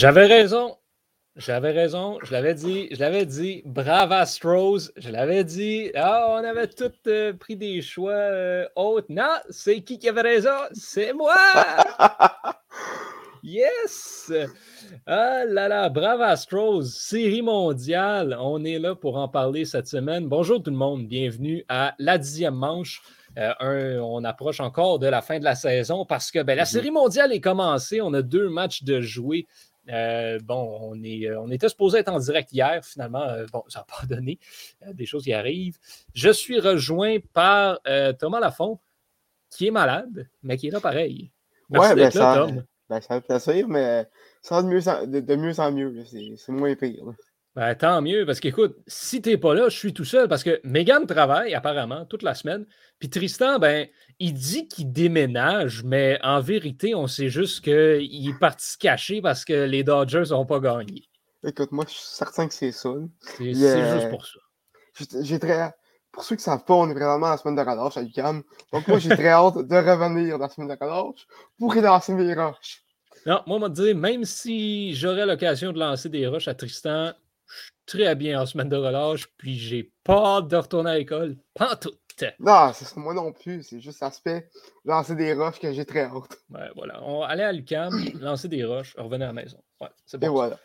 J'avais raison. J'avais raison, je l'avais dit, je l'avais dit, brave Astros, je l'avais dit, ah, on avait tous euh, pris des choix euh, autres. Non, c'est qui qui avait raison? C'est moi! yes! Ah là là, brave Astros, série mondiale, on est là pour en parler cette semaine. Bonjour tout le monde, bienvenue à la dixième manche. Euh, on approche encore de la fin de la saison parce que ben, la mm-hmm. série mondiale est commencée. On a deux matchs de jouer euh, bon, on, est, euh, on était supposé être en direct hier, finalement, euh, bon, ça n'a pas donné. des choses qui arrivent. Je suis rejoint par Thomas Lafont, qui est malade, mais qui est là pareil. Merci ouais, ben ça, Tom. Ben, ça fait plaisir, mais ça va de mieux en, de, mieux, en mieux. C'est moins pire. Ben, tant mieux, parce qu'écoute, si t'es pas là, je suis tout seul, parce que Megan travaille apparemment toute la semaine, puis Tristan, ben, il dit qu'il déménage, mais en vérité, on sait juste qu'il est parti se cacher parce que les Dodgers n'ont pas gagné. Écoute, moi, je suis certain que c'est ça. C'est juste pour ça. J'ai très... Pour ceux qui ne savent pas, on est vraiment à la semaine de relâche à UCAM. Donc, moi, j'ai très hâte de revenir dans la semaine de relâche pour relancer mes roches. Non, moi, on m'a dit, même si j'aurais l'occasion de lancer des roches à Tristan, très bien en semaine de relâche, puis j'ai pas hâte de retourner à l'école. Pas tout. Non, c'est moi non plus. C'est juste l'aspect lancer des roches que j'ai très hâte. Ouais, voilà. On allait à l'UCAM, lancer des roches, revenir à la maison. Ouais, c'est bon. Et voilà.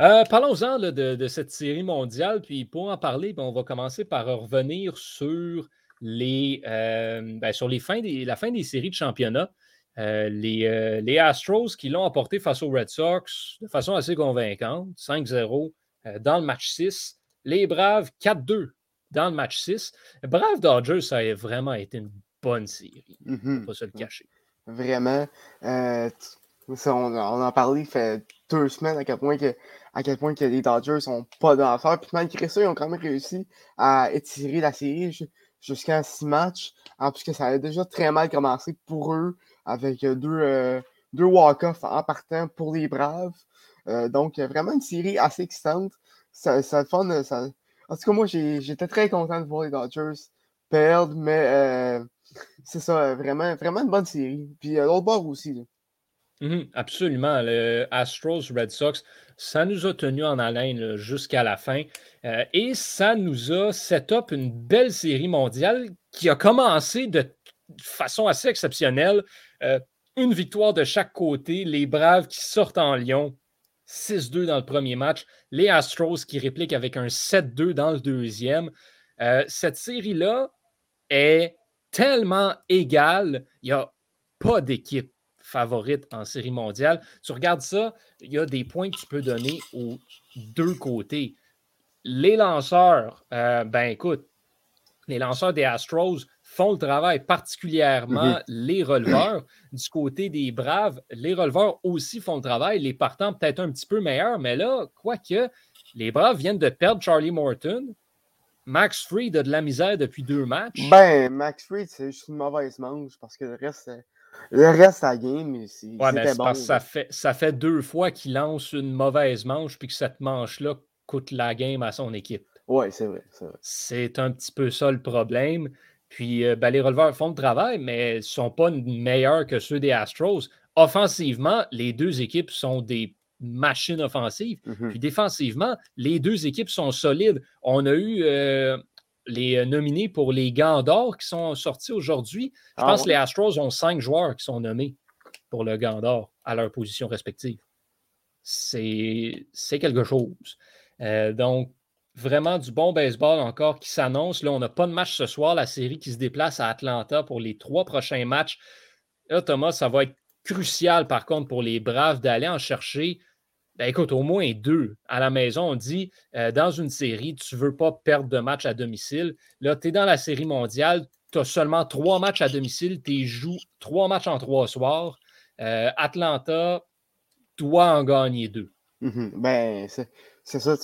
Euh, parlons-en de, de, cette série mondiale. Puis pour en parler, ben, on va commencer par revenir sur les, euh, ben, sur les fins des, la fin des séries de championnat. Euh, les, les, Astros qui l'ont apporté face aux Red Sox de façon assez convaincante, 5-0 dans le match 6. Les Braves, 4-2 dans le match 6. Brave Dodgers, ça a vraiment été une bonne série. On ne mm-hmm. pas se le cacher. Vraiment. Euh, on, en parlait il fait deux semaines à quel point que, à quel point que les Dodgers sont pas dans l'affaire. Puis malgré ça, ils ont quand même réussi à étirer la série jusqu'à six matchs. En plus que ça a déjà très mal commencé pour eux avec deux, euh, deux walk-offs en partant pour les Braves. Euh, donc, vraiment une série assez excitante. Ça, ça, en tout cas, moi, j'étais très content de voir les Dodgers perdre, mais euh, c'est ça, vraiment, vraiment une bonne série. Puis euh, l'autre bord aussi. Mm-hmm, absolument. Le Astros Red Sox, ça nous a tenu en haleine jusqu'à la fin. Euh, et ça nous a set up une belle série mondiale qui a commencé de façon assez exceptionnelle. une victoire de chaque côté, les Braves qui sortent en Lyon, 6-2 dans le premier match. Les Astros qui répliquent avec un 7-2 dans le deuxième. Euh, cette série-là est tellement égale. Il n'y a pas d'équipe favorite en série mondiale. Tu regardes ça, il y a des points que tu peux donner aux deux côtés. Les lanceurs, euh, ben écoute, les lanceurs des Astros font le travail, particulièrement mhm. les releveurs. Du côté des Braves, les releveurs aussi font le travail, les partants peut-être un petit peu meilleurs, mais là, quoique, les Braves viennent de perdre Charlie Morton. Max Fried a de la misère depuis deux matchs. Ben, Max Fried, c'est juste une mauvaise manche parce que le reste, le reste à game, c'est ouais, bon. ça, fait, ça fait deux fois qu'il lance une mauvaise manche puis que cette manche-là coûte la game à son équipe. Oui, c'est vrai. C'est un petit peu ça le problème. Puis euh, ben, les releveurs font le travail, mais ne sont pas meilleurs que ceux des Astros. Offensivement, les deux équipes sont des machines offensives. Mm-hmm. Puis défensivement, les deux équipes sont solides. On a eu euh, les euh, nominés pour les gants d'or qui sont sortis aujourd'hui. Je ah pense que les Astros ont cinq joueurs qui sont nommés pour le gant d'or à leur position respective. C'est quelque chose. donc, vraiment du bon baseball encore qui s'annonce. Là, on n'a pas de match ce soir. La série qui se déplace à Atlanta pour les trois prochains matchs. Là, Thomas, ça va être crucial par contre pour les Braves d'aller en chercher. Ben, écoute, au moins deux à la maison. On dit euh, dans une série, tu ne veux pas perdre de match à domicile. Là, tu es dans la série mondiale, tu as seulement trois matchs à domicile, tu joues trois matchs en trois soirs. Euh, Atlanta doit en gagner deux. Mm-hmm. Ben, c'est ça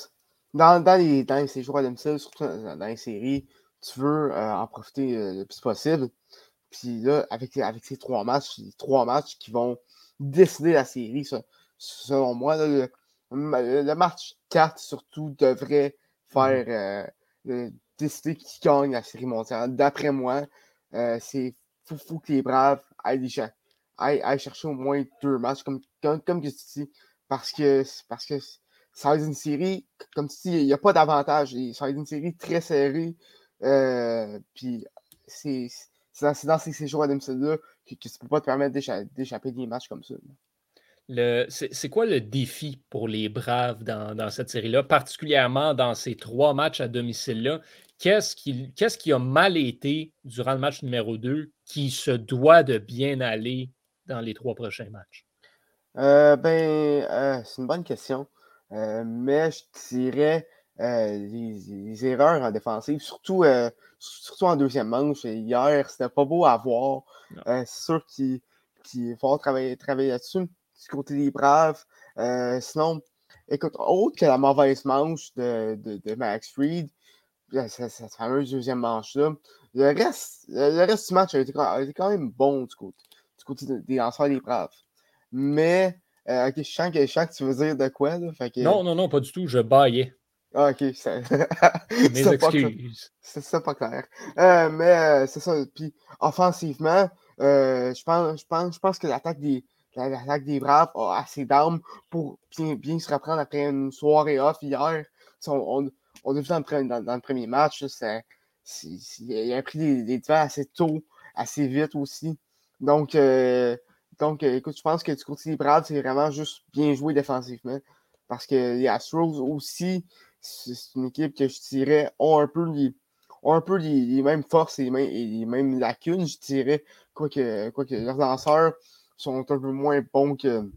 dans, dans, les, dans ces jours à domicile, surtout dans, les séries, tu veux euh, en profiter euh, le plus possible. Puis là, avec, avec ces trois matchs, les trois matchs qui vont décider la série, selon moi, le, match 4 surtout devrait faire mmh. euh, décider qui gagne la série mondiale. D'après moi, c'est faut, que les Braves aillent, chercher au moins deux matchs, comme, comme, comme tu dis, parce que, parce que ça va être une série, comme tu dis, il n'y a pas d'avantage. Ça va être une série très serrée. Euh, puis c'est dans, ces séjours à domicile-là que, que tu ne peux pas te permettre d'échapper des matchs comme ça. C'est quoi le défi pour les Braves dans, cette série-là, particulièrement dans ces trois matchs à domicile-là? Qu'est-ce qui, qui, a mal été durant le match numéro 2 qui se doit de bien aller dans les trois prochains matchs? Euh, ben, euh, c'est une bonne question. Euh, mais je dirais les, erreurs en défensive, surtout, surtout en deuxième manche. Hier, c'était pas beau à voir. c'est sûr qu'il faut travailler, travailler là-dessus du côté des Braves. Euh, sinon, écoute, autre que la mauvaise manche de, de, Max Fried, cette, fameuse deuxième manche-là, le reste, le reste du match a été, quand même bon du côté, du côté des lanceurs des Braves. Mais, euh, ok, je sens, que, je sens que tu veux dire de quoi, là. Non, non, non, pas du tout, je baillais. Ah, ok. Mes excuses. C'est ça, pas clair. Euh, mais c'est ça. Puis, offensivement, je, pense, je, pense, je pense que l'attaque des, l'attaque des Braves a assez d'armes pour bien, bien, se reprendre après une soirée off hier. On, on, a vu dans le, dans, le premier match, il a pris des, des assez tôt, assez vite aussi. Donc, euh, donc euh, écoute, je pense que du côté des Braves, c'est vraiment juste bien joué défensivement. Parce que les Astros aussi, c'est une équipe que je dirais ont un peu les, ont un peu les, mêmes forces et les mêmes, lacunes, je dirais, quoique, que leurs lanceurs sont un peu moins bons que,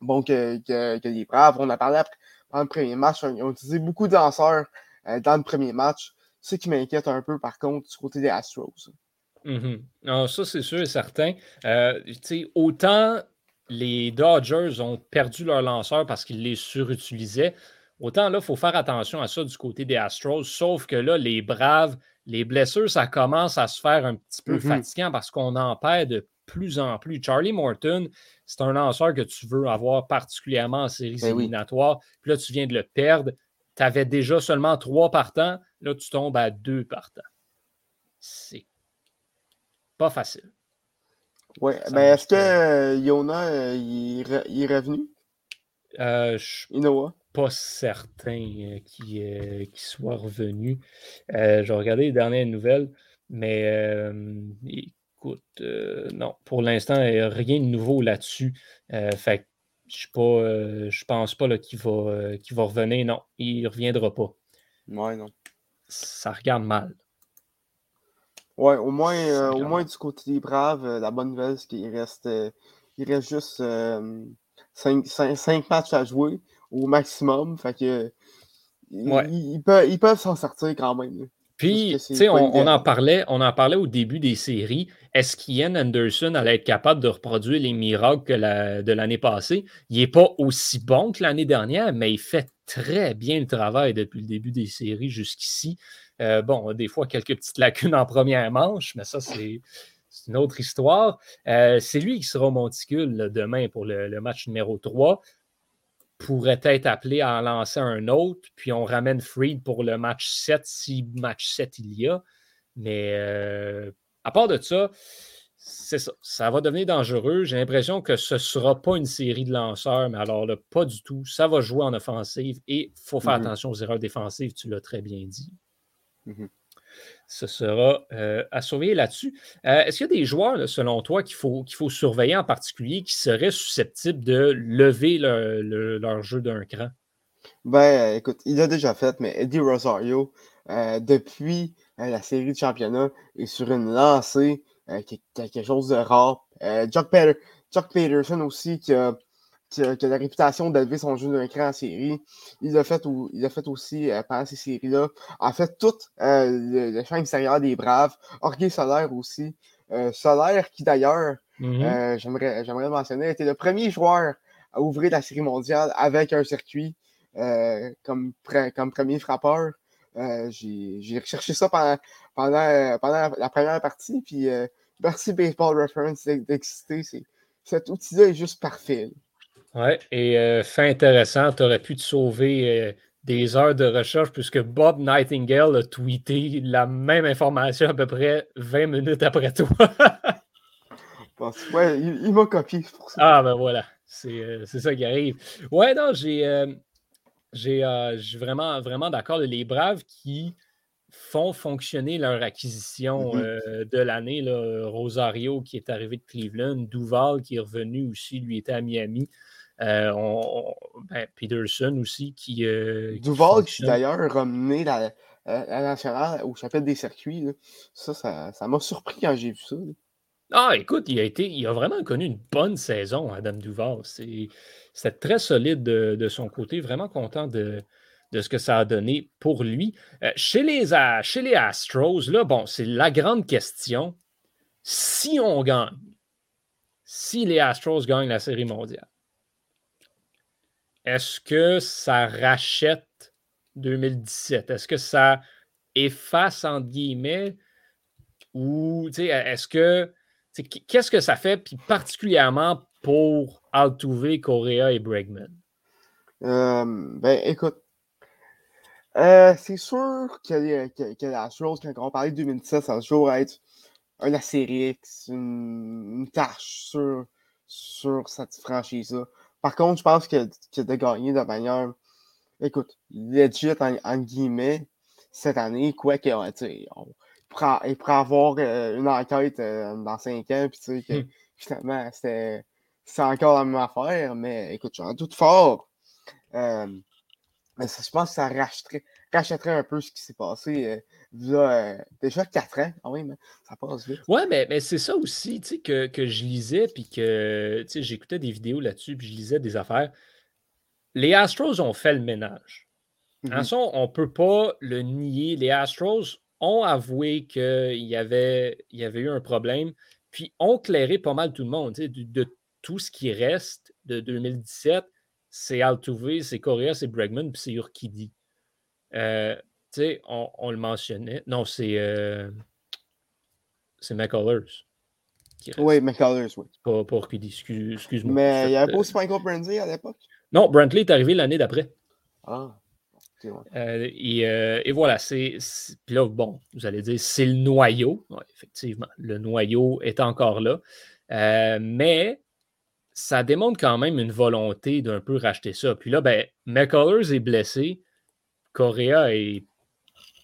bons que, que, les Braves. On a parlé après, dans le premier match, ils ont utilisé beaucoup de danseurs euh, dans le premier match. Ce qui m'inquiète un peu, par contre, du côté des Astros. Mm ça, c'est sûr et certain. Euh, autant les Dodgers ont perdu leur lanceur parce qu'ils les surutilisaient, autant là, il faut faire attention à ça du côté des Astros. Sauf que là, les Braves, les blessures, ça commence à se faire un petit peu mm-hmm. fatigant parce qu'on en perd de plus en plus. Charlie Morton, c'est un lanceur que tu veux avoir particulièrement en séries ben éliminatoires. Puis là, tu viens de le perdre. Tu avais déjà seulement trois partants. Là, tu tombes à deux partants. C'est pas facile. Oui, mais ben, est-ce que euh, Yona, euh, il, est revenu? Euh, je suis pas certain qu'il soit revenu. je vais regarder les dernières nouvelles, mais Écoute, euh, non, pour l'instant, rien de nouveau là-dessus. Euh, fait je ne euh, pense pas qu'il va, va revenir. Non, il ne reviendra pas. Ouais, non. Ça regarde mal. Ouais, au moins, au moins du côté des Braves, la bonne nouvelle, c'est qu'il reste, il reste juste 5 matchs à jouer au maximum. Fait que ils, peuvent, ils peuvent s'en sortir quand même. Puis, tu sais, on, en parlait, on en parlait au début des séries. Est-ce qu'Ian Anderson allait être capable de reproduire les miracles que de l'année passée? Il n'est pas aussi bon que l'année dernière, mais il fait très bien le travail depuis le début des séries jusqu'ici. Euh, bon, des fois, quelques petites lacunes en première manche, mais ça, c'est une autre histoire. Euh, c'est lui qui sera au monticule demain pour le, le match numéro 3 pourrait être appelé à en lancer un autre, puis on ramène Freed pour le match 7 si match 7 il y a. Mais euh, à part de ça, c'est ça. Ça va devenir dangereux. J'ai l'impression que ce ne sera pas une série de lanceurs, mais alors là, pas du tout. Ça va jouer en offensive et il faut faire mm-hmm. attention aux erreurs défensives, tu l'as très bien dit. Mm-hmm ce sera euh, à surveiller là-dessus. Euh, est-ce qu'il y a des joueurs, selon toi, qu'il faut, qu'il faut surveiller en particulier qui seraient susceptibles de lever leur jeu d'un cran? Ben, écoute, il l'a déjà fait, mais Eddie Rosario, euh, depuis la série de championnat, est sur une lancée, quelque chose de rare. Chuck, Chuck Peterson aussi, qui a qui a, la réputation d'élever son jeu d'un cran en série. Il l'a fait, il a fait aussi euh, pendant ces séries-là. En fait, tout euh, le, champ extérieur des Braves. Orgueil Solaire aussi. Euh, Solaire, qui d'ailleurs, mm-hmm. j'aimerais, j'aimerais mentionner, était le premier joueur à ouvrir la série mondiale avec un circuit comme, comme premier frappeur. j'ai, j'ai recherché ça pendant, pendant, pendant la première partie. Puis merci Baseball Reference d'exister. cet outil-là est juste parfait. Oui, et euh, fait intéressant, tu aurais pu te sauver euh, des heures de recherche puisque Bob Nightingale a tweeté la même information à peu près 20 minutes après toi. ouais, il, m'a copié pour ça. Ah ben voilà, C'est ça qui arrive. Ouais, non, j'ai. j'ai vraiment, vraiment d'accord. Les Braves qui font fonctionner leur acquisition mm-hmm. de l'année. Rosario qui est arrivé de Cleveland, Duval qui est revenu aussi, lui était à Miami. Euh, ben, Peterson aussi qui. Euh, Duval qui, d'ailleurs ramené la, la, nationale au chapitre des circuits. Ça, ça m'a surpris quand j'ai vu ça. Ah, écoute, il a, été, il a vraiment connu une bonne saison, Adam Duval. C'était très solide de, son côté, vraiment content de, de ce que ça a donné pour lui. Euh, chez, les, chez les Astros, là, bon, c'est la grande question. Si on gagne, si les Astros gagnent la Série mondiale, est-ce que ça rachète 2017? Est-ce que ça efface, entre guillemets, ou est-ce que. Qu'est-ce que ça fait, puis particulièrement pour Altuve, Correa et Bregman? Euh, ben, écoute, euh, c'est sûr que, la chose, quand on parlait de 2017, ça va toujours être un Astérix, une, une tâche sur, sur cette franchise-là. Par contre, je pense que, que de gagner de manière, écoute, legit en, guillemets, cette année, quoi tu on, il pourrait avoir euh, une enquête euh, dans cinq ans, puis tu sais, que hmm. finalement, c'est encore la même affaire, mais écoute, j'en doute fort. Euh, mais je pense que ça rachèterait, un peu ce qui s'est passé déjà quatre ans. Ah oui, mais ça passe vite. Ouais, mais, mais c'est ça aussi que, que je lisais, puis que j'écoutais des vidéos là-dessus, puis je lisais des affaires. Les Astros ont fait le ménage. En mm on ne peut pas le nier. Les Astros ont avoué qu'il y avait, il y avait eu un problème, puis ont clairé pas mal tout le monde. De, de, tout ce qui reste de 2017, c'est Altuve, c'est Correa, c'est Bregman, puis c'est Urquidi. Euh, on, on, le mentionnait. Non, c'est euh, c'est McCullers. Oui, McCullers, oui. Pas, pas Urquidi, excuse-moi. Mais il n'y avait pas aussi Michael Brantley à l'époque? Non, Brantley est arrivé l'année d'après. Ah. Euh, et, voilà, c'est. Puis là, bon, vous allez dire, c'est le noyau. effectivement, le noyau est encore là. mais ça démontre quand même une volonté d'un peu racheter ça. Puis là, ben, McCullers est blessé. Correa est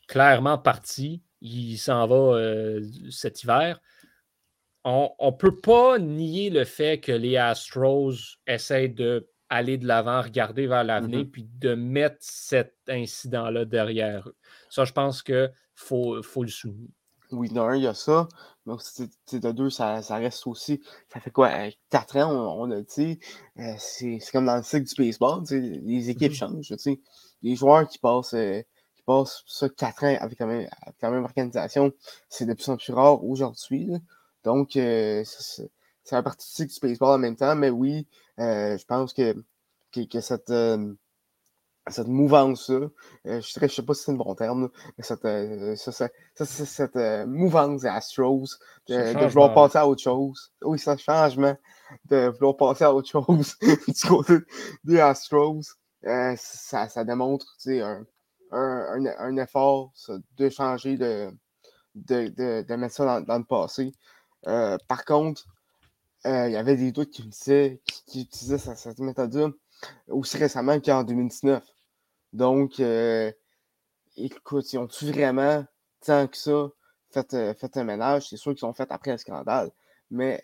clairement parti. Il s'en va euh, cet hiver. On ne peut pas nier le fait que les Astros essaient d'aller de l'avant, regarder vers l'avenir, mm-hmm. puis de mettre cet incident-là derrière eux. Ça, je pense qu'il faut, faut le souligner. Oui, d'un, il y a ça. Donc, de deux, ça, ça, reste aussi. Ça fait quoi? Euh, quatre ans, on, a dit. Euh, c'est comme dans le cycle du baseball. Les équipes mm-hmm. changent. sais. Les joueurs qui passent, euh, qui passent ça quatre ans avec la même, la même organisation, c'est de plus en plus rare aujourd'hui. Donc, c'est un partie du cycle du baseball en même temps. Mais oui, je pense que, que, que cette cette mouvance-là, euh, je ne sais pas si c'est un bon terme, mais cette, euh, cette euh, mouvance des Astros de, vouloir passer à autre chose. Oui, ce changement de vouloir passer à autre chose du côté des Astros, ça, ça, démontre un, un, effort de changer, de, de, de, mettre ça dans, le passé. par contre, il y avait des doutes qui, utilisaient cette méthode-là aussi récemment qu'en 2019. Donc, euh, écoute, ils ont-tu vraiment, tant que ça, fait, euh, un ménage? C'est sûr qu'ils ont fait après le scandale. Mais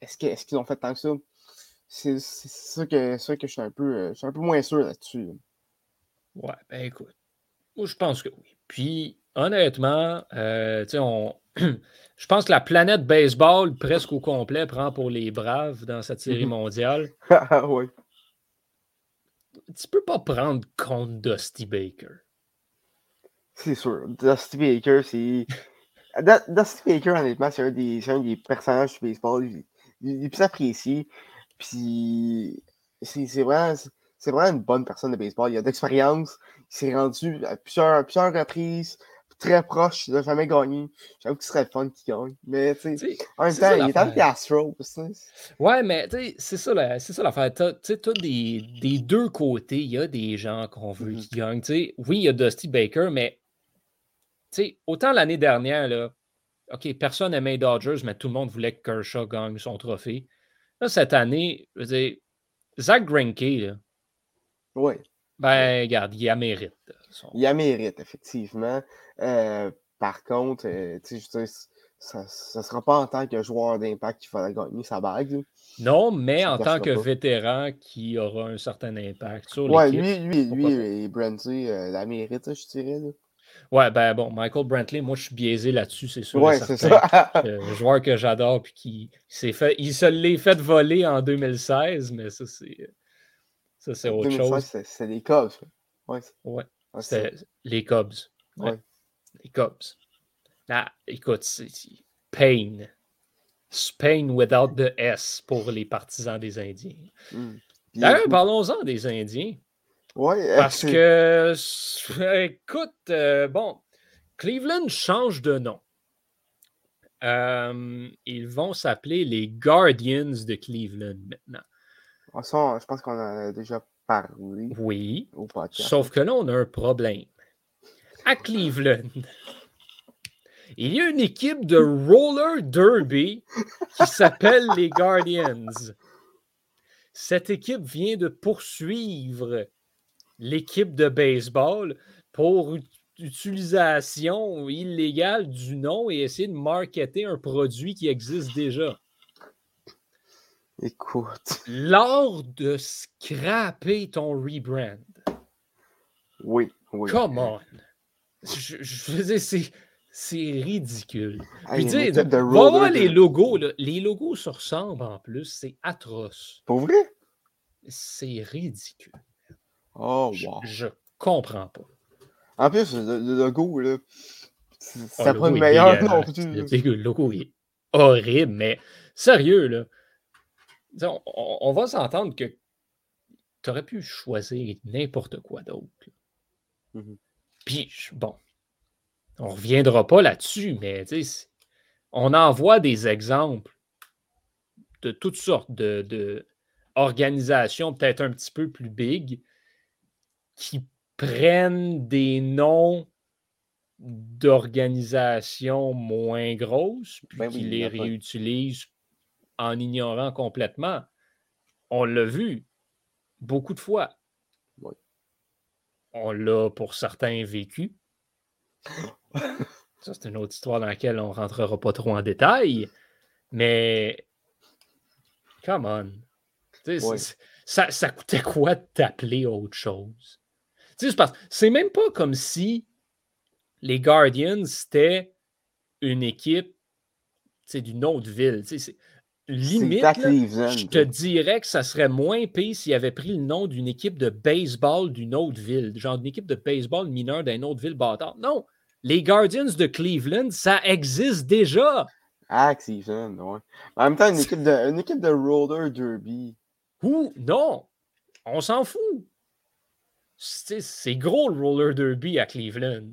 est-ce qu'ils est ont fait tant que ça? C'est ça que, ça que je suis un peu, euh, je suis un peu moins sûr là-dessus. Ouais, ben écoute. Je pense que oui. Puis, honnêtement, euh, on... je pense que la planète baseball, presque au complet, prend pour les braves dans cette série mhm. mondiale. oui tu peux pas prendre compte Dusty Baker. C'est sûr. Dusty Baker, c'est. Dusty Baker, honnêtement, c'est un, des, un des personnages du baseball les plus appréciés. Puis, c'est vraiment, vraiment une bonne personne de baseball. Il a d'expérience. Il s'est rendu à plusieurs, plusieurs reprises très proche de jamais gagner. J'avoue que ce serait le fun qu'il gagne. Mais tu sais, en même temps, il est avec les Astros. Ouais, mais c'est ça l'affaire. Tu sais, des, des deux côtés, il y a des gens qu'on veut mm-hmm. qui gagnent. sais oui, il y a Dusty Baker, mais tu sais, autant l'année dernière, là, OK, personne n'aimait Dodgers, mais tout le monde voulait que Kershaw gagne son trophée. Là, cette année, je veux dire, Zach Greinke, là, Oui, ben, regarde, il a mérite. son- il a mérite, effectivement. Euh, par contre, euh, tu sais, ça ne sera pas en tant que joueur d'impact qu'il faudra gagner sa bague. là. Non, mais Ça en tant que pas. vétéran qui aura un certain impact sur Ouais, l'équipe. lui, lui, lui Pourquoi et Brantley euh, la méritent, ça, je dirais. Là. Ouais, ben bon, Michael Brantley, moi je suis biaisé là-dessus, c'est sûr. Ouais, c'est ça. Euh, joueur que j'adore puis qui s'est fait. Il se l'est fait voler en 2016, mais ça, c'est. Ça, c'est autre 2016, chose. c'est- des Cubs. Ouais, Ouais, ouais, c'est- les Cubs. Ouais. Les Cubs. Là, écoute, c'est pain. Spain without the S pour les partisans des Indiens. Hmm. D'ailleurs, parlons-en des Indiens. ouais, euh, Parce que, écoute, euh, bon, Cleveland change de nom. Euh, ils vont s'appeler les Guardians de Cleveland maintenant. Ça, je pense qu'on en a déjà parlé Oui, au podcast. sauf que là, on a un problème. À Cleveland, il y a une équipe de roller derby qui s'appelle les Guardians. Cette équipe vient de poursuivre l'équipe de baseball pour ut- utilisation illégale du nom et essayer de marketer un produit qui existe déjà. Écoute, Lors de scraper ton rebrand. oui, oui. Come on! Je, je veux dire, c'est, c'est ridicule. Hey, Puis, va voir les logos. là. Les logos se ressemblent en plus. C'est atroce. Pour vrai? C'est ridicule. Oh, Je, wow. je comprends pas. En plus, le, le logo, là, c'est Ah, c'est le meilleur non le logo est horrible, mais sérieux, là. On, va s'entendre que tu aurais pu choisir n'importe quoi d'autre. Mhm. Puis, bon, on ne reviendra pas là-dessus, mais on en voit des exemples de toutes sortes de, de organisations, peut-être un petit peu plus big, qui prennent des noms d'organisations moins grosses, puis Ben qui les réutilisent en ignorant complètement. On l'a vu beaucoup de fois. Oui. On l'a pour certains vécu. Ça, c'est une autre histoire dans laquelle on ne rentrera pas trop en détail. Mais, come on. Ça, ça coûtait quoi de t'appeler autre chose? C'est même pas comme si les Guardians, c'était une équipe d'une autre ville. Limite, là, je te dirais que ça serait moins pire s'il avait pris le nom d'une équipe de baseball d'une autre ville, genre d'une équipe de baseball mineure d'une autre ville bâtard. Non, les Guardians de Cleveland, ça existe déjà. À Cleveland, ouais. En même temps, une équipe de, une équipe de roller derby. Ou non, on s'en fout. C'est gros le roller derby à Cleveland.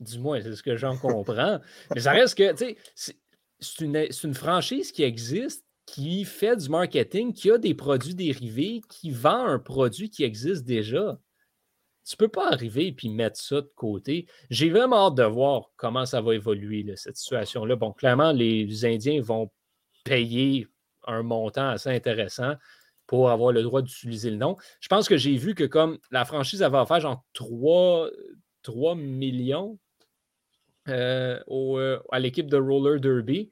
Du moins, c'est ce que j'en comprends. Mais ça reste que, tu sais, c'est- une, franchise qui existe, qui fait du marketing, qui a des produits dérivés, qui vend un produit qui existe déjà. Tu peux pas arriver et mettre ça de côté. J'ai vraiment hâte de voir comment ça va évoluer, cette situation-là. Bon, clairement, les Indiens vont payer un montant assez intéressant pour avoir le droit d'utiliser le nom. Je pense que j'ai vu que comme la franchise avait offert genre 3, 3 millions euh, au, euh, à l'équipe de Roller Derby.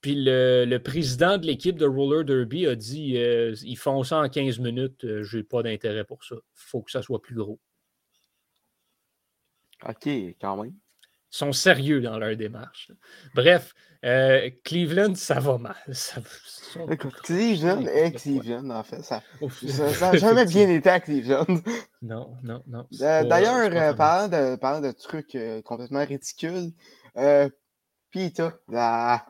Puis le, le président de l'équipe de Roller Derby a dit euh, ils font ça en 15 minutes, euh, j'ai pas d'intérêt pour ça. Il faut que ça soit plus gros. Ok, quand même. Sont sérieux dans leur démarche. Bref, euh, Cleveland, ça va mal. Ça, Cleveland et le Cleveland, en fait. Ça n'a jamais bien été à Cleveland. Non, non, non. Euh, D'ailleurs, euh, parlant, de, parlant de trucs complètement ridicules, PETA, la,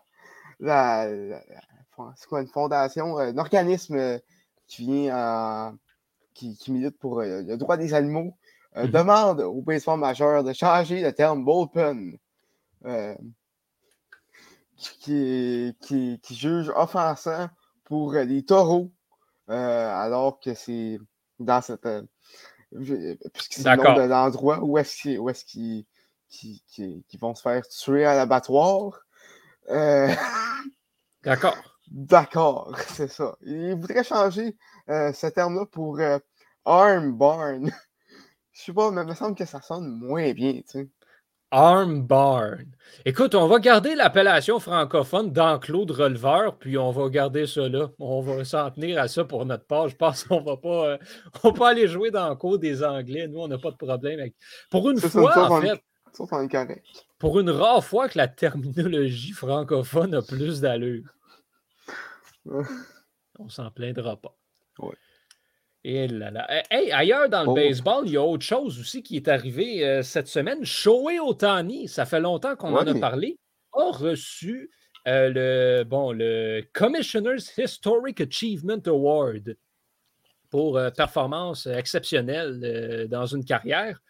la, la- la- c'est quoi, une fondation, un organisme qui vient en- qui, qui milite pour le droit des animaux, euh, Mhm. demande au baseball majeur de changer le terme bullpen, euh, qui, qui, qui juge offensant pour les taureaux, euh, alors que c'est dans cette. puisque c'est le nom de l'endroit où est-ce qu'ils vont se faire tuer à l'abattoir. D'accord. D'accord, c'est ça. Il voudrait changer euh, ce terme-là pour euh, arm barn. Je sais pas, mais il me semble que ça sonne moins bien, tu sais. Arm Barn. Écoute, on va garder l'appellation francophone d'enclos de releveur, puis on va garder ça là. On va s'en tenir à ça pour notre page. Je pense qu'on va pas, euh, va pas aller jouer dans le cours des Anglais. Nous, on n'a pas de problème avec. Pour une fois, en fait. Pour une rare fois que la terminologie francophone a plus d'allure. on s'en plaindra pas. Ouais. Et là là. Eh, hey, ailleurs dans le Oh. baseball, il y a autre chose aussi qui est arrivé euh, cette semaine. Shohei Otani, ça fait longtemps qu'on en a parlé, a reçu euh, le, bon, le Commissioner's Historic Achievement Award pour euh, performance exceptionnelle dans une carrière.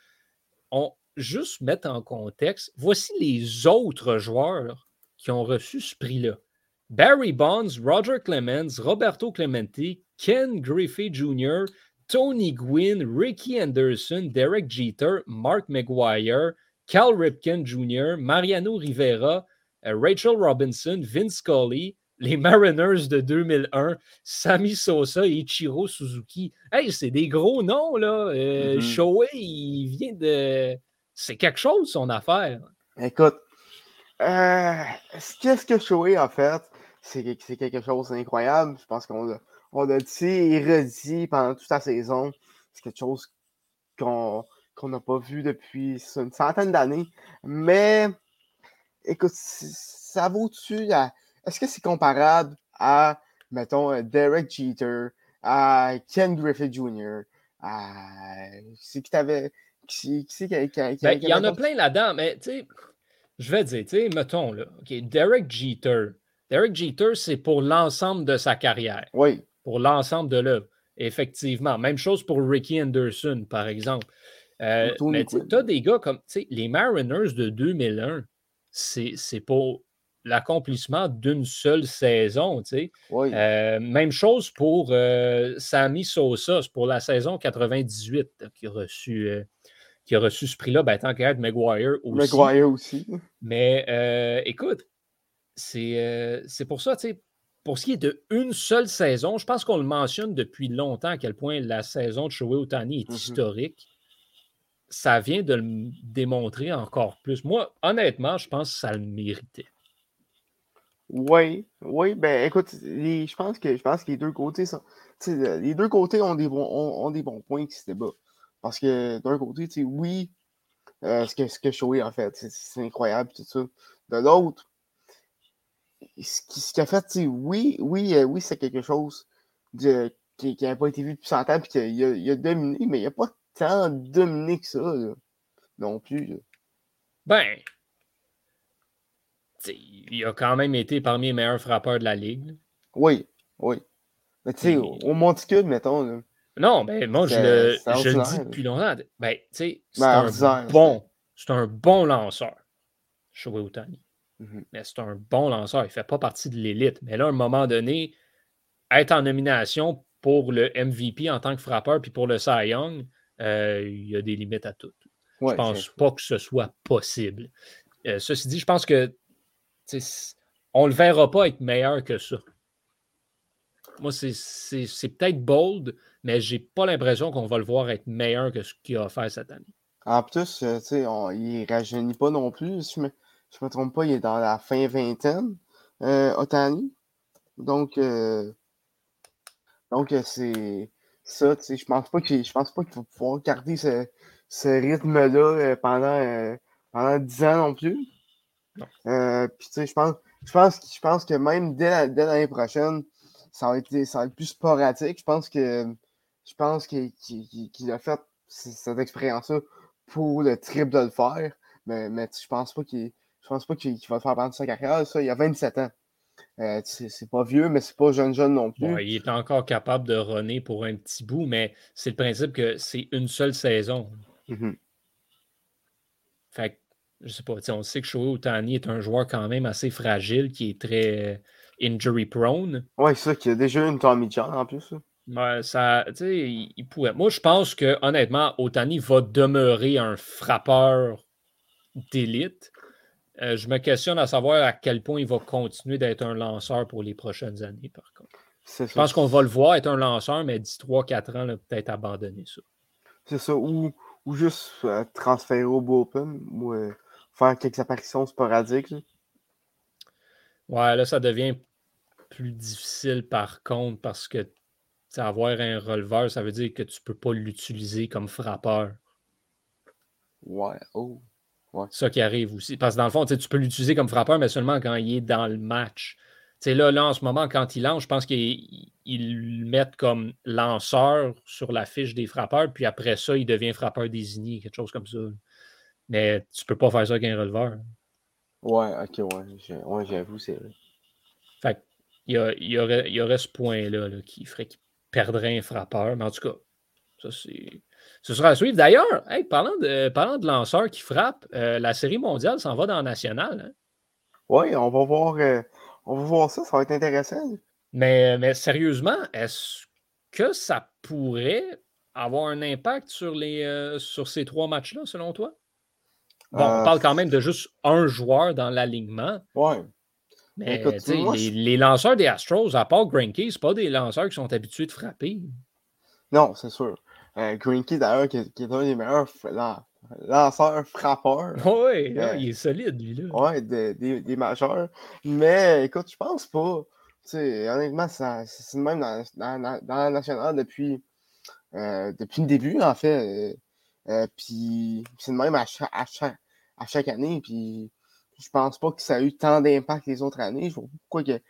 On juste mettre en contexte, voici les autres joueurs qui ont reçu ce prix-là. Barry Bonds, Roger Clemens, Roberto Clemente, Ken Griffey Jr., Tony Gwynn, Ricky Anderson, Derek Jeter, Mark McGuire, Cal Ripken Jr., Mariano Rivera, euh, Rachel Robinson, Vince Scully, les Mariners de 2001, Sammy Sosa et Ichiro Suzuki. Hey, c'est des gros noms, là. Euh, Mhm. Shohei, il vient de. C'est quelque chose, son affaire. Écoute, euh, qu'est-ce que Shoei a fait? C'est quelque chose d'incroyable. Je pense qu'on l'a on l'a dit et redit pendant toute la saison. C'est quelque chose qu'on n'a pas vu depuis une centaine d'années. Mais, écoute, ça vaut-tu. Est-ce que c'est comparable à, mettons, euh, Derek Jeter, à Ken Griffey Jr., à... C'est qui t'avait... Qui, qui c'est qui, Ben, qui il y en a plein là-dedans, mais tu sais, je vais dire, tu sais, mettons, là, Derek Jeter. Derek Jeter, c'est pour l'ensemble de sa carrière, Oui, pour l'ensemble de l'œuvre. Effectivement. Même chose pour Ricky Anderson, par exemple. Euh, mais tu as des gars comme, les Mariners de 2001, c'est c'est pour l'accomplissement d'une seule saison, tu sais. oui. Euh, même chose pour euh, Sammy Sosa, c'est pour la saison 98 là, qui a reçu, euh, qui a reçu ce prix-là, ben, tant qu'à être McGuire aussi. McGuire aussi. Mais euh, écoute, c'est euh, c'est pour ça, tu sais, pour ce qui est de une seule saison, je pense qu'on le mentionne depuis longtemps à quel point la saison de Shohei Otani est Mhm. historique. Ça vient de le démontrer encore plus. Moi, honnêtement, je pense que ça le méritait. Oui, oui, ben écoute, les- je pense que je pense que les deux côtés sont. le- Les deux côtés ont des bons, ont, ont des bons points qui se débattent. Parce que d'un côté, oui, euh, ce que, ce que Shoei a fait, c'est- c'est incroyable, tout ça. De l'autre, ce qui- ce a fait, tu sais, oui, oui, euh, oui, c'est quelque chose de, qui n'avait pas été vu depuis 100 ans, puis qu'il a, il a dominé, mais il n'a pas tant dominé que ça, là, non plus. là. Ben, tu sais, il a quand même été parmi les meilleurs frappeurs de la ligue. Oui, oui. Mais tu sais, au, au monticule, mettons, là. Non, ben moi, je le, je le dis depuis longtemps. Ben, tu sais, c'est Ben, un bon, c'est un bon lanceur, Shohei Otani. Mhm. Mais c'est un bon lanceur. Il ne fait pas partie de l'élite. Mais là, à un moment donné, être en nomination pour le MVP en tant que frappeur puis pour le Cy Young, euh, il y a des limites à tout. Ouais, je pense c'est- pas que ce soit possible. Euh, ceci dit, je pense que on ne le verra pas être meilleur que ça. Moi, c'est- c'est c'est peut-être bold, mais j'ai pas l'impression qu'on va le voir être meilleur que ce qu'il a fait cette année. En plus, euh, on- il rajeunit pas non plus. Si je me, je me trompe pas, il est dans la fin vingtaine, euh, Otani. Donc, euh, donc euh, c'est ça, tu sais, je pense pas qu'il je pense pas qu'il va pouvoir garder ce, ce rythme-là euh, pendant, euh, pendant 10 ans non plus. Euh, puis tu sais, je pense, je pense, je pense que même dès la- dès l'année prochaine, ça va être, ça va être plus sporadique. Je pense que je pense qu'il a fait cette expérience-là pour le trip de le faire. Mais, mais je pense pas qu'il pense pas qu'il va faire pendant sa carrière. Ça, il a 27 ans. Euh, c'est pas vieux, mais c'est pas jeune jeune non plus. Il est encore capable de runner pour un petit bout, mais c'est le principe que c'est une seule saison. Mhm. Fait que, je sais pas, on sait que Shohei Otani est un joueur quand même assez fragile, qui est très euh, injury prone. Ouais, c'est ça, qu'il a déjà une Tommy John en plus. là. Ouais, ça, tu sais, il, il pourrait. Moi, je pense que, honnêtement, Otani va demeurer un frappeur d'élite. Euh, je me questionne à savoir à quel point il va continuer d'être un lanceur pour les prochaines années, par contre. Je pense qu'on va le voir être un lanceur, mais d'ici 3-4 ans, peut-être abandonner ça. C'est ça. Ou, ou juste euh, transférer au bullpen ou euh, faire quelques apparitions sporadiques. Ouais, là, ça devient plus difficile par contre parce que avoir un releveur, ça veut dire que tu ne peux pas l'utiliser comme frappeur. Ouais, oh. Ouais. Ça qui arrive aussi. Parce que dans le fond, tu peux l'utiliser comme frappeur, mais seulement quand il est dans le match. là, là, en ce moment, quand il lance, je pense qu'ils le mettent comme lanceur sur la fiche des frappeurs, puis après ça, il devient frappeur désigné, quelque chose comme ça. Mais tu peux pas faire ça avec un releveur. Ouais, ok, ouais. Ouais, j'avoue, c'est vrai. Fait il y, aurait, il y aurait ce point-là qui ferait qu'il perdrait un frappeur. Mais en tout cas, ça, c'est. Ce sera à suivre. D'ailleurs, parlant, de, parlant de lanceurs qui frappent, euh, la série mondiale s'en va dans la nationale. Hein? Oui, on va voir euh, on va voir ça, ça va être intéressant. Mais, mais sérieusement, est-ce que ça pourrait avoir un impact sur, les, euh, sur ces trois matchs-là, selon toi? Bon, on parle quand même de juste un joueur dans l'alignement. Oui. Mais les, lanceurs des Astros, à part Greinke, ce pas des lanceurs qui sont habitués de frapper. Non, c'est sûr. Euh, Greinke, d'ailleurs, qui, est un des meilleurs lanceurs frappeurs. Oui, euh, il est solide, lui. là. Oui, des, des, majeurs. Mais écoute, je pense pas. honnêtement, c'est le même dans, dans, dans, la nationale depuis, euh, depuis le début, en fait. Euh, puis c'est le même à chaque, à chaque, à chaque année. Puis je pense pas que ça a eu tant d'impact les autres années. Je vois pourquoi que,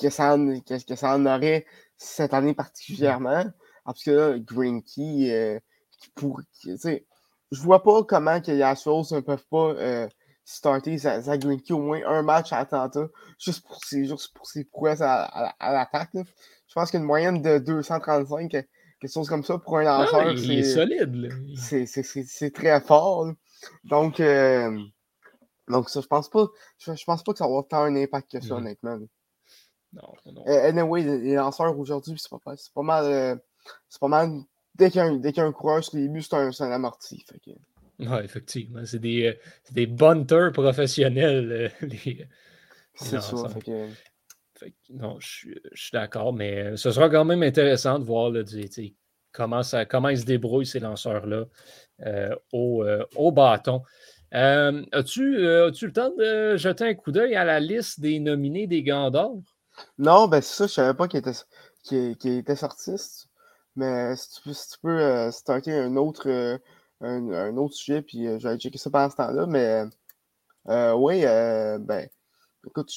que, ça en, que, ça en aurait cette année particulièrement. Parce que là, Green Key, euh, pour, je vois pas comment que les choses ne peuvent pas euh, starter Zach Greenkey au moins un match à Atlanta juste pour ses, juste pour ses prouesses à, l'attaque. Je pense qu'une moyenne de 235, quelque chose comme ça pour un ah lanceur. c'est solide. C'est très fort. Donc, euh, donc, ça, je pense pas. Je, pense pas que ça va avoir tant un impact que ça, honnêtement. Non, non. Euh, anyway, les lanceurs aujourd'hui, c'est pas, pas mal. Euh, c'est pas mal. Dès qu'il y, a un coureur sur les buts, c'est un, un, amorti. Fait que... Oui, effectivement. C'est des, euh, des bunters professionnels. Les, c'est ça. Fait que... Fait non, je suis, d'accord, mais ce sera quand même intéressant de voir là, comment, ça, comment ils se débrouillent, ces lanceurs-là, euh, au, au, bâton. Euh, as-tu, euh, as-tu le temps de jeter un coup d'œil à la liste des nominés des Gants d'Or? Non, ben c'est ça, je savais pas qu'il était, sorti. Mais si tu peux, si tu peux euh, starter un autre, un, un, autre sujet, puis je vais checker ça pendant ce temps-là. Mais oui, ben écoute,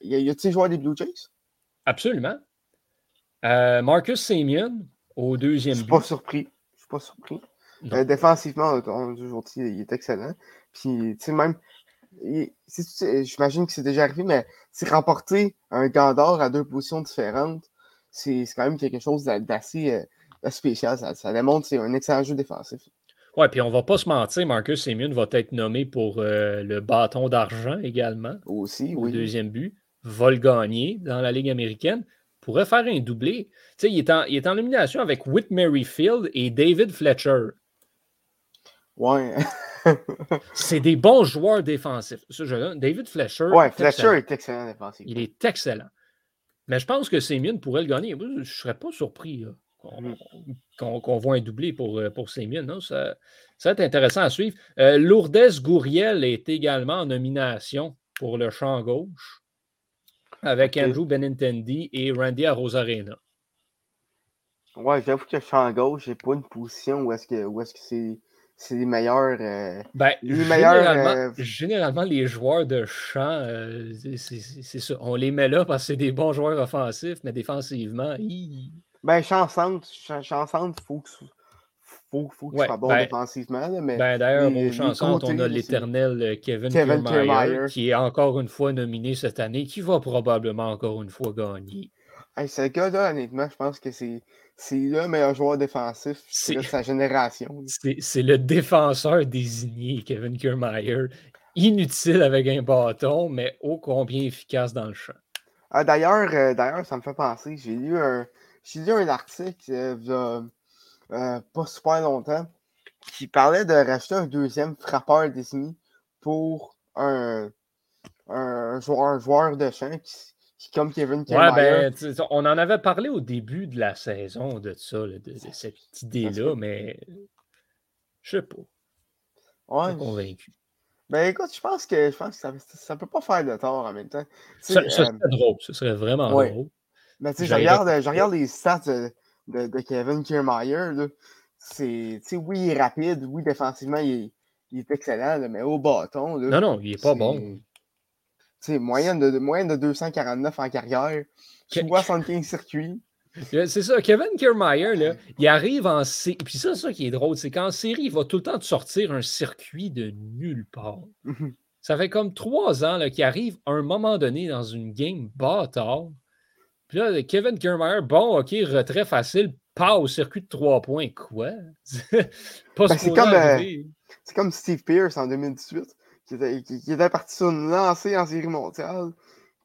y, a, t il joueur des Blue Jays? Absolument. Marcus Simeon au deuxième. Je suis pas surpris. Je suis pas surpris. défensivement, aujourd'hui, il est excellent. Puis, tu sais, même, j'imagine que c'est déjà arrivé, mais c'est remporter un gant d'or à deux positions différentes, c'est quand même quelque chose d'assez euh, spécial. Ça, démontre que c'est un excellent jeu défensif. Oui, puis on va pas se mentir, Marcus Semien va être nommé pour euh, le bâton d'argent également. Aussi, oui. deuxième but. Va le gagner dans la Ligue américaine. Pourrait faire un doublé. Tu sais, il, est en, il est en nomination avec Whit Merrifield et David Fletcher. Ouais. c'est des bons joueurs défensifs. David Fletcher. Ouais, Fletcher est excellent défensif. Il est excellent. Mais je pense que Sémion pourrait le gagner. Je ne serais pas surpris mm. qu'on voit un doublé pour, euh, pour Sémion. Ça, ça va être intéressant à suivre. Euh, Lourdes Gouriel est également en nomination pour le champ gauche avec Andrew Benintendi et Randy Arozarena. Ouais, j'avoue que le champ gauche, j'ai pas une position où est-ce que c'est c'est les meilleurs. Euh, ben, les généralement, meilleurs euh, généralement, les joueurs de champ, euh, c'est ça. On les met là parce que c'est des bons joueurs offensifs, mais défensivement, ils... Ben, champ centre, il faut que faut, faut que ouais, soit bon ben, défensivement. mais ben, D'ailleurs, au champ centre, on a l'éternel Kevin, Kevin Kiermaier, qui est encore une fois nominé cette année, qui va probablement encore une fois gagner. Hey, ce gars-là, honnêtement, je pense que c'est c'est le meilleur joueur défensif de sa génération. C'est le défenseur désigné, Kevin Kiermaier. Inutile avec un bâton, mais ô combien efficace dans le champ. Ah, D'ailleurs, euh, d'ailleurs, ça me fait penser, j'ai lu un, lu un article euh, euh, pas super longtemps qui parlait de racheter un deuxième frappeur désigné pour un, un, joueur, un joueur de champ qui, comme Kevin Ouais, ben, on en avait parlé au début de la saison de ça, de, cette idée-là, mais je sais pas. Ouais. convaincu. Ben écoute, je pense que je pense que ça, ça peut pas faire de tort en même temps. Ça, ça, serait euh, drôle, ce serait vraiment drôle. Mais tu sais, je regarde, je regarde les stats de, de, Kevin Kiermaier. C'est, oui, il est rapide, oui, défensivement, il est, excellent, mais au bâton. non, non, il est pas bon. C'est moyenne de, moyenne de 249 en carrière, 75 circuits. C'est ça, Kevin Kiermaier, là, il arrive en série. Puis ça, ça qui est drôle, c'est qu'en série, il va tout le temps te sortir un circuit de nulle part. Mhm. ça fait comme trois ans qu'il arrive à un moment donné dans une game bâtard. Puis là, Kevin Kiermaier, bon, OK, retrait facile, pas au circuit de trois points. Quoi? pas ben, c'est comme, euh, c'est comme Steve Pierce en 2018, qui était, qui, était parti sur une lancée en série mondiale,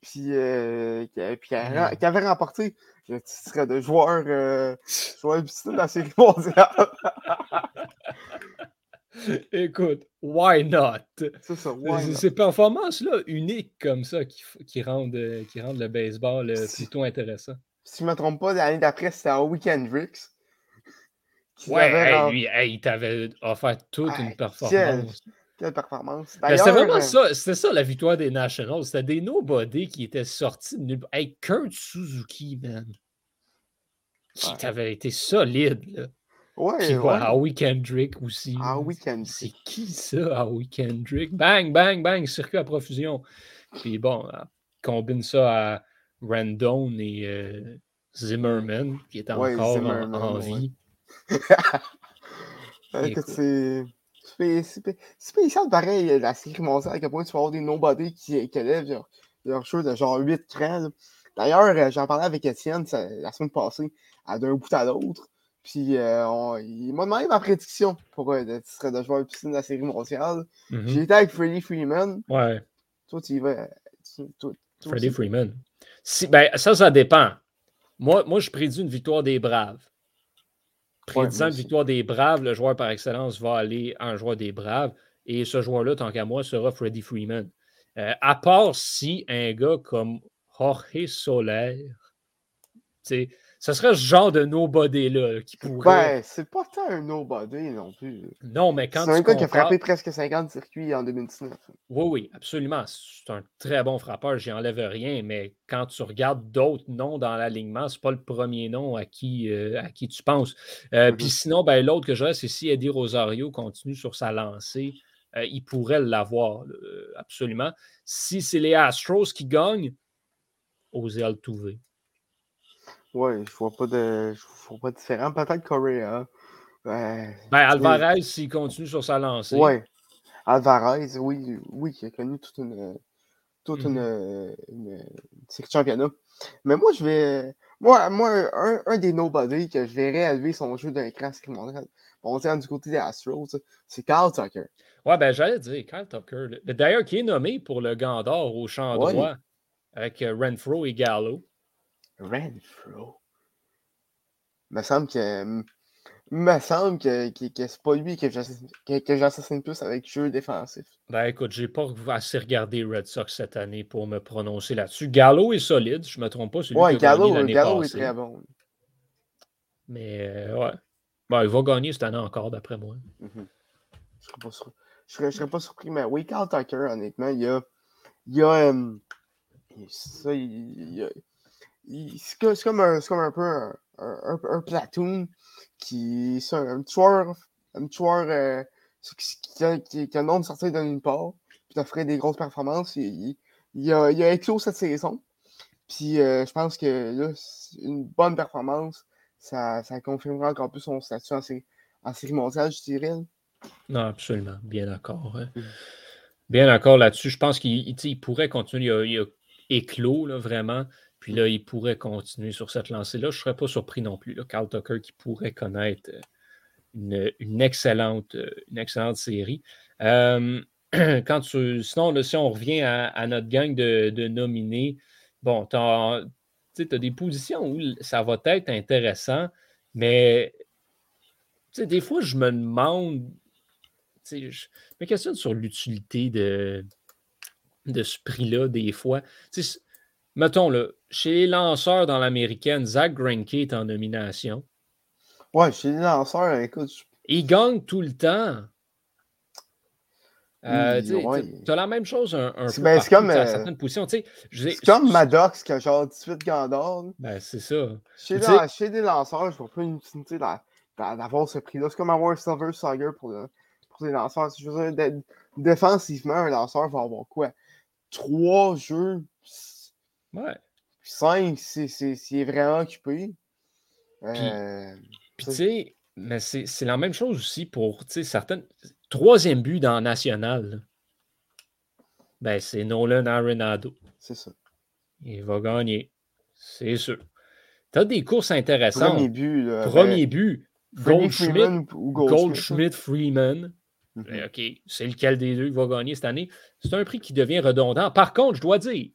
puis, euh, qui, puis qui, avait remporté le titre de joueur, euh, joueur de la série mondiale. Écoute, why not? C'est ça, Ces performances-là uniques comme ça qui, qui, rendent, euh, qui rendent le baseball euh, plutôt intéressant. Si je ne me trompe pas, l'année d'après, c'était à Weekend Ricks. Ouais, lui, il t'avait offert toute une performance. Quelle, performance. Ben, c'était vraiment ça, c'était ça la victoire des Nationals. C'était des nobody qui étaient sortis de nulle part. Hey, Kurt Suzuki, man. Qui t'avait été solide, là. Ouais, ouais. Howie Kendrick aussi. Howie Kendrick. C'est qui ça, Howie Kendrick? Bang, bang, bang, circuit à profusion. Puis bon, combine ça à Randon et euh, Zimmerman, qui est encore en, vie. c'est spécial pareil, la série mondiale, à quel point tu vas avoir des nobody qui, qui élèvent leur, leur de genre 8 crans. D'ailleurs, euh, j'en parlais avec Étienne la semaine passée, d'un bout à l'autre. Puis euh, il m'a demandé ma prédiction pour euh, le titre de joueur piscine de la série mondiale. Mm-hmm. J'ai été avec Freddie Freeman. Ouais. Toi, tu y vas. Freddie Freeman. ben, ça, ça dépend. Moi, moi, je prédis une victoire des Braves. Prédisant une victoire des Braves, le joueur par excellence va aller en joueur des Braves. Et ce joueur-là, tant qu'à moi, sera Freddie Freeman. Euh, à part si un gars comme Jorge Soler, ce serait ce genre de nobody-là qui pourrait. Ben, c'est pas tant un nobody non plus. Non, mais quand C'est un gars qui a frappé presque 50 circuits en 2019. Oui, oui, absolument. C'est un très bon frappeur, j'y enlève rien, mais quand tu regardes d'autres noms dans l'alignement, c'est pas le premier nom à qui, euh, à qui tu penses. Euh, puis mm-hmm. sinon, ben, l'autre que j'aurais, c'est si Eddie Rosario continue sur sa lancée. Euh, il pourrait l'avoir, absolument. Si c'est les Astros qui gagnent, osez Altuve. Oui, je vois pas de. Je vois pas de différent. Peut-être Correa. ben, Alvarez, s'il continue sur sa lancée. Oui. Alvarez, oui, oui, il a connu toute une. toute une, mm-hmm. une, championnat. Mais moi, je vais. Moi, moi un, un des nobody que je verrais élever son jeu d'un cran mondial, on tient du côté des Astros, c'est Carl Tucker. Ouais, ben j'allais dire, Carl Tucker. D'ailleurs, qui est nommé pour le Gant d'or au champ droit avec euh, Renfro et Gallo. Renfro. Me semble que. Me semble que, que, c'est pas lui que j'assassine plus avec jeu défensif. Ben écoute, j'ai pas assez regardé Red Sox cette année pour me prononcer là-dessus. Gallo est solide, je me trompe pas. Celui ouais, Gallo, Gallo est très bon. Mais euh, ouais. Ben, il va gagner cette année encore, d'après moi. Mhm. Je serais pas, serais, serais pas surpris, mais oui, Carl Tucker, honnêtement, il y a. Il y a. Euh, ça, il y a c'est comme, un, comme un peu un, un, un platoon qui. C'est un, tueur, un tueur euh, qui, a, qui, qui a le nom de sortir de nulle part, puis t'offrir des grosses performances. Il, il, a, il a éclos cette saison. Puis euh, je pense que là, une bonne performance, ça, ça confirmera encore plus son statut en série, en série mondiale, je dirais. Non, absolument. Bien d'accord. Hein. Mm. Bien d'accord là-dessus. Je pense qu'il pourrait continuer. Il a, il a éclos, là, vraiment. Puis là, il pourrait continuer sur cette lancée-là. Je ne serais pas surpris non plus. Carl Tucker qui pourrait connaître euh, une, excellente, euh, une excellente série. Quand sinon, si on revient à, notre gang de, nominés, bon, tu as, des positions où ça va être intéressant, mais des fois, je me demande, je me questionne sur l'utilité de, de ce prix-là, des fois. Mettons, là, chez les lanceurs dans l'américaine, Zach Greinke est en nomination. Ouais, chez les lanceurs, écoute. Il gagne tout le temps. Euh, tu as la même chose un, un peu ben, comme, à euh, certaines positions. C'est comme Maddox qui a genre 18 gandors. Ben, c'est ça. Chez, chez des lanceurs, je vois pas une utilité d'avoir ce prix-là. C'est comme avoir un Silver Sager pour, pour les lanceurs. Je veux dire, défensivement, un lanceur va avoir quoi? Trois jeux. Ouais. Cinq, c'est vraiment occupé. Puis, euh, puis tu sais, mais c'est la même chose aussi pour certaines. Troisième but dans National, ben, c'est Nolan Arenado. C'est ça. Il va gagner. C'est sûr. Tu as des courses intéressantes. Premier but. Premier ben, but. Goldschmidt, Goldschmidt, Freeman. Mhm. Ben, OK, c'est lequel des deux qui va gagner cette année? C'est un prix qui devient redondant. Par contre, je dois dire,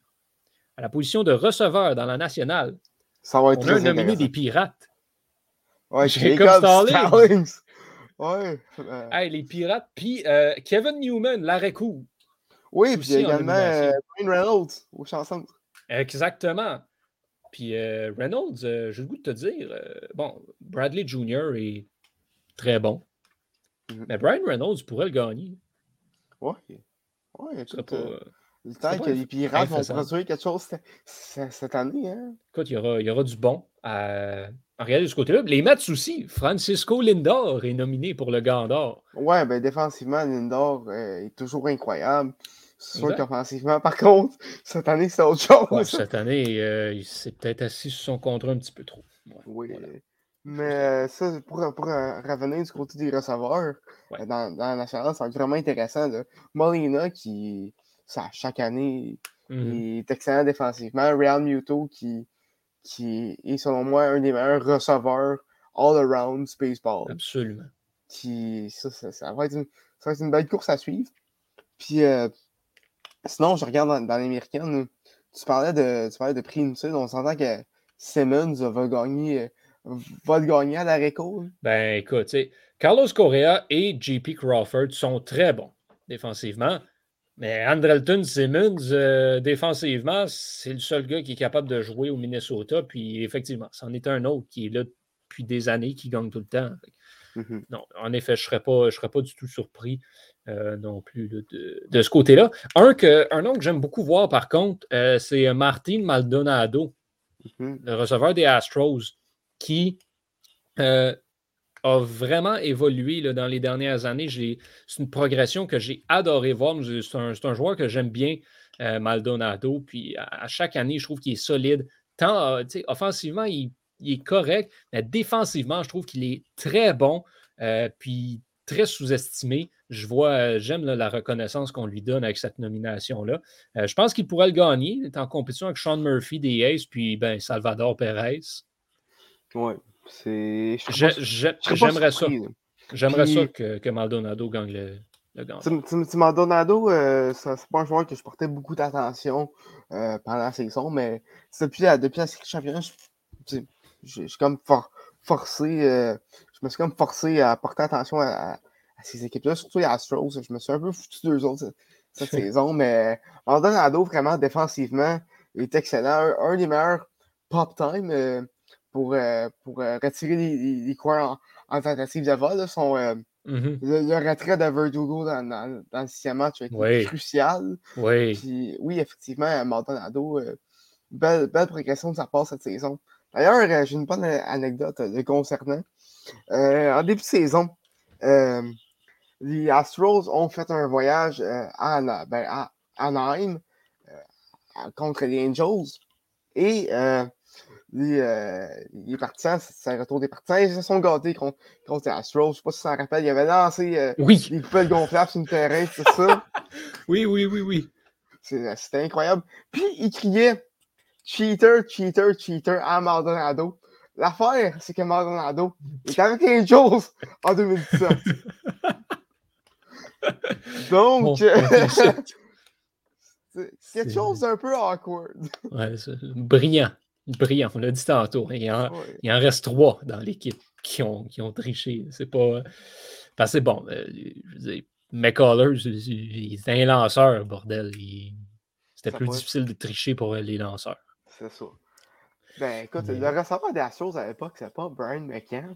à la position de receveur dans la nationale, Ça va être on a nominé des pirates. Ouais, Jacob Stallings. Ouais. Hey, les pirates. Puis euh, Kevin Newman, l'arrêt court. Oui, puis également euh, Reynolds au chanson. Exactement. Puis euh, Reynolds, j'ai le goût de te dire, bon, Bradley Jr. est très bon. Mhm. Mais Brian Reynolds pourrait le gagner. Oui. Oui, écoute, pas, le temps que les Pirates vont produire quelque chose cette année. Hein? Écoute, il y aura, il y aura du bon à, regarder de ce côté-là. Les Mets aussi. Francisco Lindor est nominé pour le Gant d'Or. Ouais, ben défensivement, Lindor euh, est toujours incroyable. Soit qu'offensivement, par contre, cette année, c'est autre chose. cette année, euh, il s'est peut-être assis sur son contrat un petit peu trop. oui. Mais euh, ça, pour, pour revenir du côté des receveurs, dans, dans, la nationale, c'est vraiment intéressant. Molina qui, ça, chaque année, il mmh est excellent défensivement. Real Muto qui, qui est, selon moi, un des meilleurs receveurs all-around Spaceball. Absolument. Qui, ça, ça, va être une, ça, va être une, belle course à suivre. Puis, euh, sinon, je regarde dans, l'américaine, tu parlais de, tu parlais de prix inutile. On s'entend que Simmons va gagner, va le gagner à la récolte. Ben, écoute, Carlos Correa et JP Crawford sont très bons défensivement. Mais Andrelton Simmons, euh, défensivement, c'est le seul gars qui est capable de jouer au Minnesota. Puis effectivement, c'en est un autre qui est là depuis des années, qui gagne tout le temps. Mm-hmm. Non, en effet, je ne serais, pas, serais pas du tout surpris euh, non plus de, ce côté-là. Un, que, un nom que j'aime beaucoup voir, par contre, euh, c'est Martin Maldonado, mm-hmm. le receveur des Astros, qui a vraiment évolué là, dans les dernières années. C'est une progression que j'ai adoré voir. C'est un, joueur que j'aime bien, euh, Maldonado. Puis à, chaque année, je trouve qu'il est solide. Tant euh, offensivement, il, est correct, mais défensivement, je trouve qu'il est très bon. Euh, puis très sous-estimé. Je vois, j'aime la reconnaissance qu'on lui donne avec cette nomination-là. je pense qu'il pourrait le gagner. Il est en compétition avec Sean Murphy des Aces, puis ben, Salvador Perez. Oui, J'aimerais ça. J'aimerais ça que, que, Maldonado gagne le, le Maldonado, euh, c'est pas un joueur que je portais beaucoup d'attention euh, pendant la saison, mais depuis la, depuis la championnat, je, suis comme forcé, euh, je me suis comme forcé à porter attention à, ces équipes-là, surtout les Astros. Je me suis un peu foutu d'eux autres cette, saison, mais Maldonado, vraiment défensivement, est excellent. Un, des meilleurs pop-time euh, pour, euh, pour euh, retirer les, les, coins en, tentative de vol. Son, euh, mm-hmm. le, retrait de Verdugo dans, dans, dans, le sixième match a été crucial. Oui. oui, effectivement, Maldonado, belle, belle progression de sa part cette saison. D'ailleurs, j'ai une bonne anecdote le concernant. en début de saison, les Astros ont fait un voyage à, ben, à Anaheim contre les Angels. Et les, euh, les partisans, c'est un retour des partisans, ils se sont gâtés contre, contre Astros. Je ne sais pas si ça rappelle, il avait lancé euh, oui. des poubelles gonflables sur le terrain, c'est ça? oui, oui, oui, oui. C'était incroyable. Puis il criait cheater, cheater, cheater à Maldonado. L'affaire, c'est que Maldonado est avec les Angels en 2017. Donc, c'est quelque chose d'un peu awkward. Ouais, brillant brillant. On l'a dit tantôt. Il en, il en, reste trois dans l'équipe qui ont, qui ont triché. C'est pas. Parce que bon, euh, je veux dire, McCullers, il un lanceur, bordel. Il, C'était plus difficile de tricher pour les lanceurs. C'est ça. Ben écoute, le receveur des Astros à l'époque, c'est pas Brian McCann?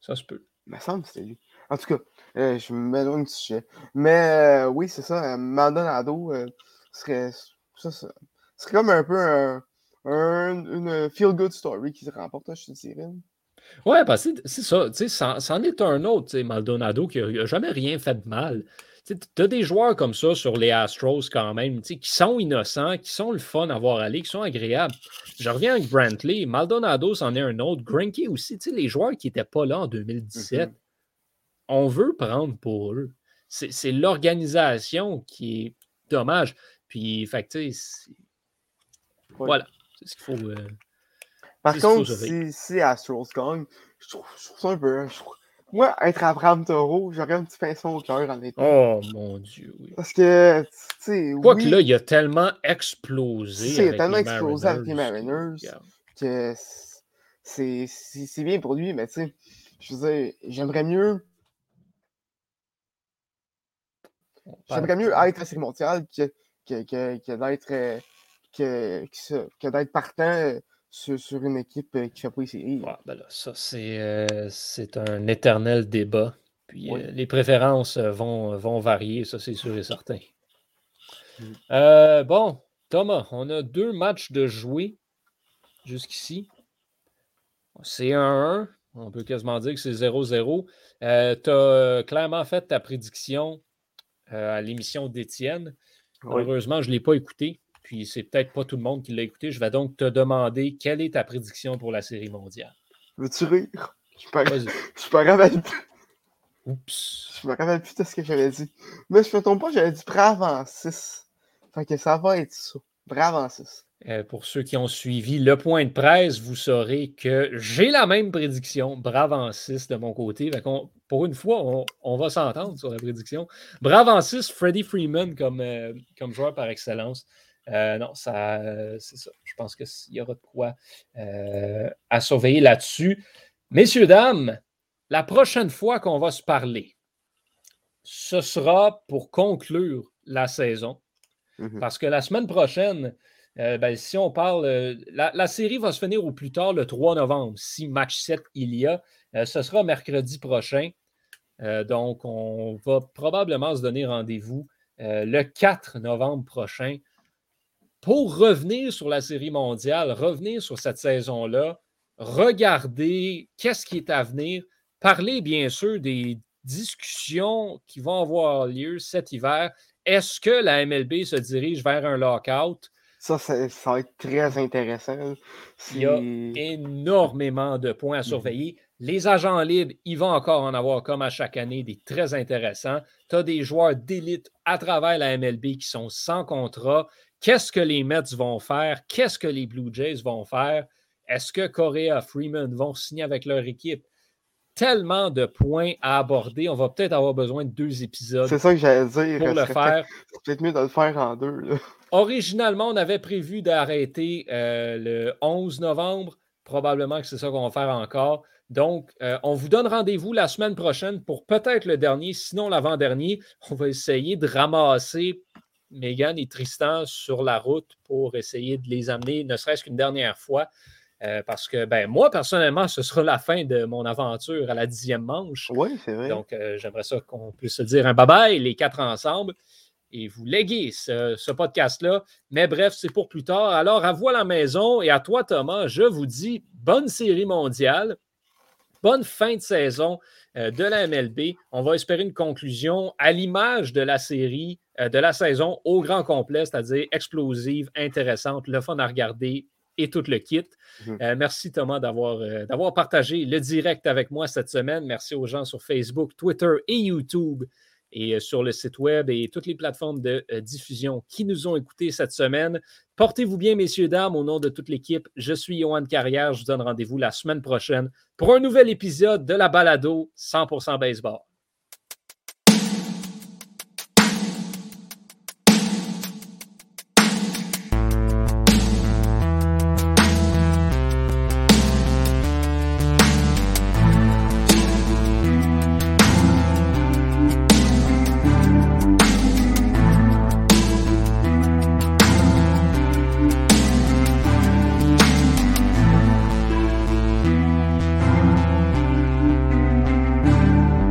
Ça se peut. Il me semble que c'était lui. En tout cas, euh, je me m'éloigne du sujet. Mais euh, oui, c'est ça. Euh, Maldonado serait, ça, serait comme un peu un, une feel-good story qui se remporte, je te dirais. Ouais, parce que c'est ça. C'en est un autre, Maldonado, qui n'a jamais rien fait de mal. Tu as des joueurs comme ça sur les Astros quand même, qui sont innocents, qui sont le fun à voir aller, qui sont agréables. Je reviens avec Brantley, Maldonado, c'en est un autre, Grinky aussi, les joueurs qui n'étaient pas là en 2017, mm-hmm. on veut prendre pour eux. C'est l'organisation qui est dommage. Puis, fait voilà, c'est ce qu'il faut. Euh, Par contre, si, si Astros gagne, je trouve, ça un peu. Moi, être Abraham Taureau, j'aurais un petit pinceau au cœur en étant. Oh mon Dieu, oui. Parce que, tu sais. Quoi que là, il a tellement explosé. Il a tellement explosé avec les Mariners que c'est bien pour lui, mais tu sais, je veux dire, j'aimerais mieux. J'aimerais mieux être à Série mondiale que, que, que, que d'être que, que d'être partant euh, sur, une équipe euh, qui fait pas les séries. Ben ça, euh, c'est un éternel débat. Puis euh, les préférences vont, vont varier, ça c'est sûr et certain. Mm. bon, Thomas, on a deux matchs de jouer jusqu'ici. C'est 1-1. On peut quasiment dire que c'est 0-0. tu as clairement fait ta prédiction à l'émission d'Étienne. Malheureusement, je ne l'ai pas écouté puis c'est peut-être pas tout le monde qui l'a écouté. Je vais donc te demander quelle est ta prédiction pour la série mondiale? Veux-tu rire? Je me rappelle plus. Oups. Je me rappelle plus de ce que j'avais dit. Mais je me trompe pas, j'avais dit brave en 6. Fait que ça va être ça. Brave en 6. Euh, pour ceux qui ont suivi le point de presse, vous saurez que j'ai la même prédiction. Brave en 6 de mon côté. pour une fois, on, va s'entendre sur la prédiction. Brave en 6, Freddie Freeman comme, euh, comme joueur par excellence. Euh, non, ça, c'est ça. Je pense qu'il y aura de quoi euh, à surveiller là-dessus. Messieurs, dames, la prochaine fois qu'on va se parler, ce sera pour conclure la saison. Mm-hmm. Parce que la semaine prochaine, euh, ben, si on parle, la, série va se finir au plus tard le 3 novembre, si match 7 il y a. ce sera mercredi prochain. donc, on va probablement se donner rendez-vous le 4 novembre prochain pour revenir sur la série mondiale, revenir sur cette saison-là, regarder qu'est-ce qui est à venir, parler bien sûr des discussions qui vont avoir lieu cet hiver. Est-ce que la MLB se dirige vers un lockout? Ça, ça, va être très intéressant. Il y a énormément de points à mhm. surveiller. Les agents libres, ils vont encore en avoir comme à chaque année des très intéressants. Tu as des joueurs d'élite à travers la MLB qui sont sans contrat. Qu'est-ce que les Mets vont faire? Qu'est-ce que les Blue Jays vont faire? Est-ce que Correa, Freeman vont signer avec leur équipe? Tellement de points à aborder. On va peut-être avoir besoin de deux épisodes. C'est ça que j'allais dire. Pour le faire. C'est peut-être mieux de le faire en deux. Originalement, on avait prévu d'arrêter euh, le 11 novembre. Probablement que c'est ça qu'on va faire encore. Donc, euh, on vous donne rendez-vous la semaine prochaine pour peut-être le dernier, sinon l'avant-dernier. On va essayer de ramasser Megan et Tristan sur la route pour essayer de les amener, ne serait-ce qu'une dernière fois. Euh, parce que ben, moi, personnellement, ce sera la fin de mon aventure à la dixième manche. Oui, c'est vrai. Donc, euh, j'aimerais ça qu'on puisse se dire un bye-bye, les quatre ensemble, et vous léguer ce, podcast-là. Mais bref, c'est pour plus tard. Alors, à vous à la maison et à toi, Thomas, je vous dis bonne série mondiale, bonne fin de saison de la MLB. On va espérer une conclusion à l'image de la série euh, de la saison au grand complet, c'est-à-dire explosive, intéressante, le fun à regarder et tout le kit. Mhm. Euh, merci Thomas d'avoir d'avoir partagé le direct avec moi cette semaine. Merci aux gens sur Facebook, Twitter et YouTube et sur le site web et toutes les plateformes de diffusion qui nous ont écoutés cette semaine. Portez-vous bien, messieurs, dames, au nom de toute l'équipe. Je suis Johan Carrière. Je vous donne rendez-vous la semaine prochaine pour un nouvel épisode de la balado 100% baseball.